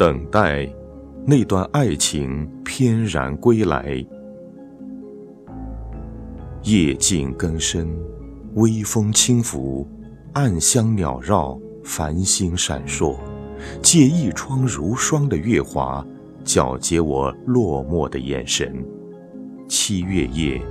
等待那段爱情翩然归来。夜静更深，微风轻拂，暗香缭绕，繁星闪烁，借一窗如霜的月华，皎洁我落寞的眼神。七月夜，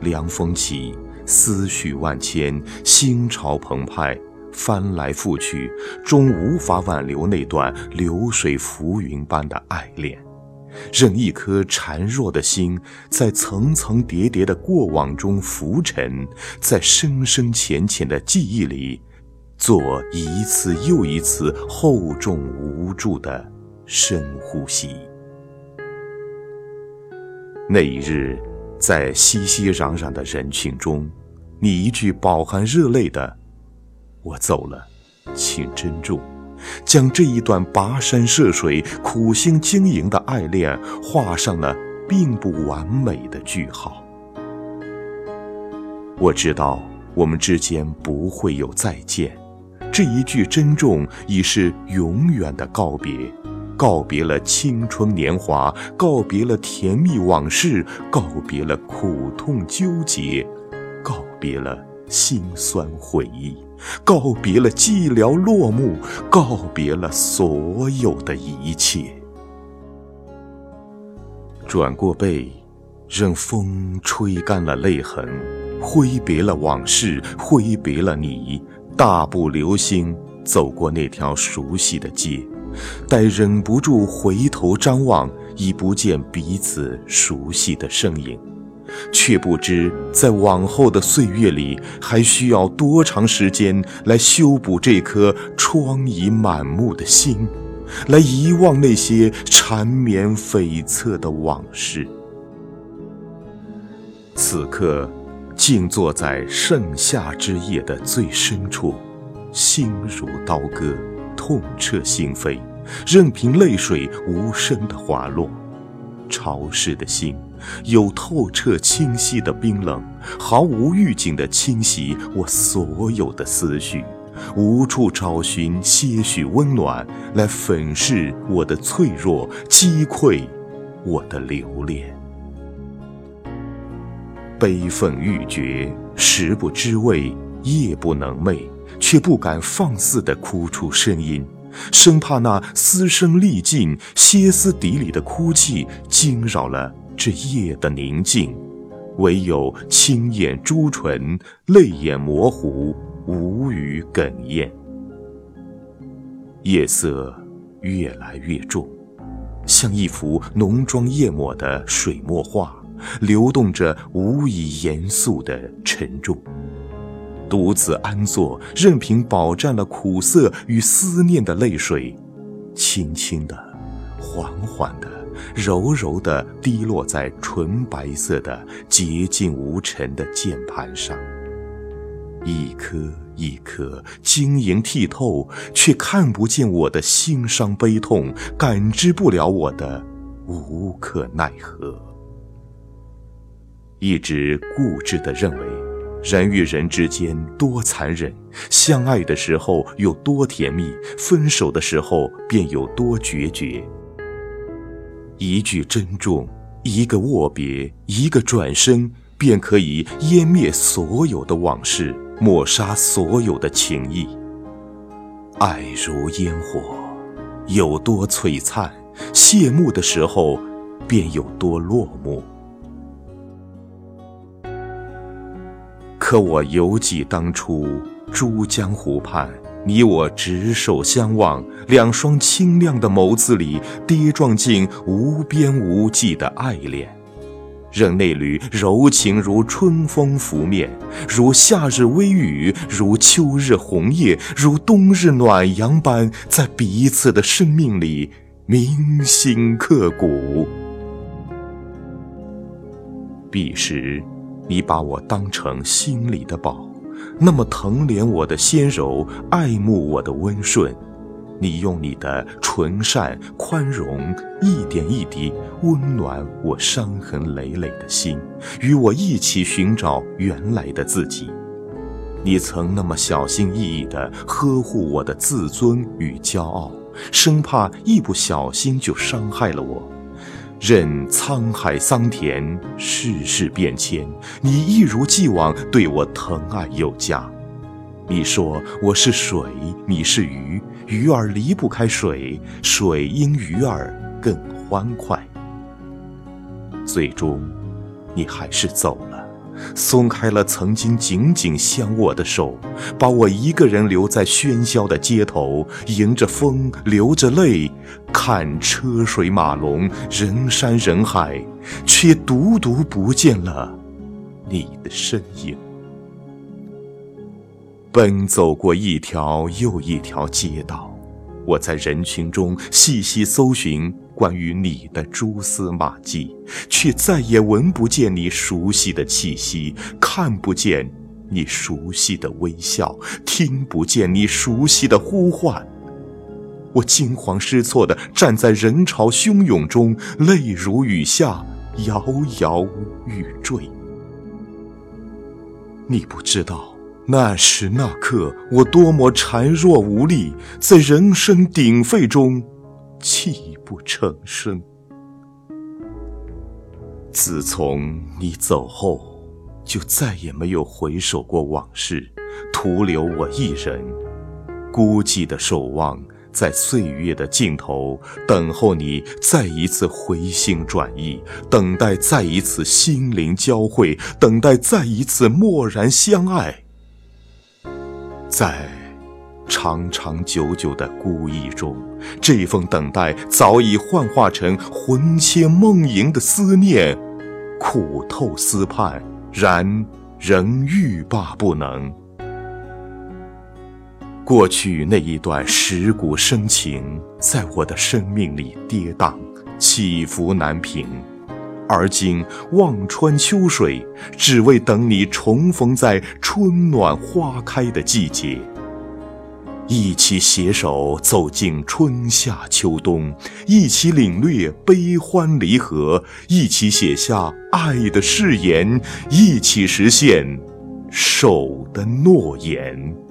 凉风起，思绪万千，心潮澎湃，翻来覆去，终无法挽留那段流水浮云般的爱恋。任一颗孱弱的心在层层叠叠的过往中浮沉，在深深浅浅的记忆里，做一次又一次厚重无助的深呼吸。那一日，在熙熙攘攘的人群中，你一句饱含热泪的“我走了，请珍重”。将这一段跋山涉水、苦心经营的爱恋画上了并不完美的句号。我知道我们之间不会有再见，这一句珍重已是永远的告别，告别了青春年华，告别了甜蜜往事，告别了苦痛纠结，告别了心酸回忆。告别了寂寥落幕，告别了所有的一切。转过背，任风吹干了泪痕，挥别了往事，挥别了你。大步流星走过那条熟悉的街，待忍不住回头张望，已不见彼此熟悉的身影。却不知，在往后的岁月里，还需要多长时间来修补这颗疮痍满目的心，来遗忘那些缠绵悱恻的往事。此刻，静坐在盛夏之夜的最深处，心如刀割，痛彻心扉，任凭泪水无声的滑落，潮湿的心。有透彻清晰的冰冷，毫无预警的侵袭我所有的思绪，无处找寻些许温暖来粉饰我的脆弱，击溃我的留恋。悲愤欲绝，食不知味，夜不能寐，却不敢放肆地哭出声音，生怕那嘶声力尽、歇斯底里的哭泣惊扰了。这夜的宁静，唯有青眼朱唇，泪眼模糊，无语哽咽。夜色越来越重，像一幅浓妆艳抹的水墨画，流动着无以言诉的沉重。独自安坐，任凭饱蘸了苦涩与思念的泪水，轻轻的，缓缓的。柔柔地滴落在纯白色的洁净无尘的键盘上，一颗一颗晶莹剔透，却看不见我的心伤悲痛，感知不了我的无可奈何。一直固执地认为，人与人之间多残忍，相爱的时候有多甜蜜，分手的时候便有多决绝。一句珍重，一个握别，一个转身，便可以湮灭所有的往事，抹杀所有的情谊。爱如烟火，有多璀璨，谢幕的时候，便有多落寞。可我犹记当初，珠江湖畔。你我执手相望，两双清亮的眸子里跌撞进无边无际的爱恋，任那缕柔情如春风拂面，如夏日微雨，如秋日红叶，如冬日暖阳般，在彼此的生命里铭心刻骨。彼时，你把我当成心里的宝。那么疼怜我的纤柔，爱慕我的温顺，你用你的纯善宽容，一点一滴温暖我伤痕累累的心，与我一起寻找原来的自己。你曾那么小心翼翼地呵护我的自尊与骄傲，生怕一不小心就伤害了我。任沧海桑田，世事变迁，你一如既往对我疼爱有加。你说我是水，你是鱼，鱼儿离不开水，水因鱼儿更欢快。最终，你还是走了，松开了曾经紧紧相握的手，把我一个人留在喧嚣的街头，迎着风，流着泪，看车水马龙，人山人海，却独独不见了你的身影。奔走过一条又一条街道，我在人群中细细搜寻关于你的蛛丝马迹，却再也闻不见你熟悉的气息，看不见你熟悉的微笑，听不见你熟悉的呼唤。我惊慌失措地站在人潮汹涌中，泪如雨下，摇摇欲坠。你不知道。那时那刻，我多么孱弱无力，在人声鼎沸中泣不成声。自从你走后，就再也没有回首过往事，徒留我一人，孤寂的守望，在岁月的尽头，等候你再一次回心转意，等待再一次心灵交汇，等待再一次蓦然相爱。在长长久久的孤意中，这份等待早已幻化成魂牵梦萦的思念，苦透思盼，然仍欲罢不能。过去那一段蚀骨深情，在我的生命里跌宕起伏难平。而今望穿秋水，只为等你重逢在春暖花开的季节，一起携手走进春夏秋冬，一起领略悲欢离合，一起写下爱的誓言，一起实现守的诺言。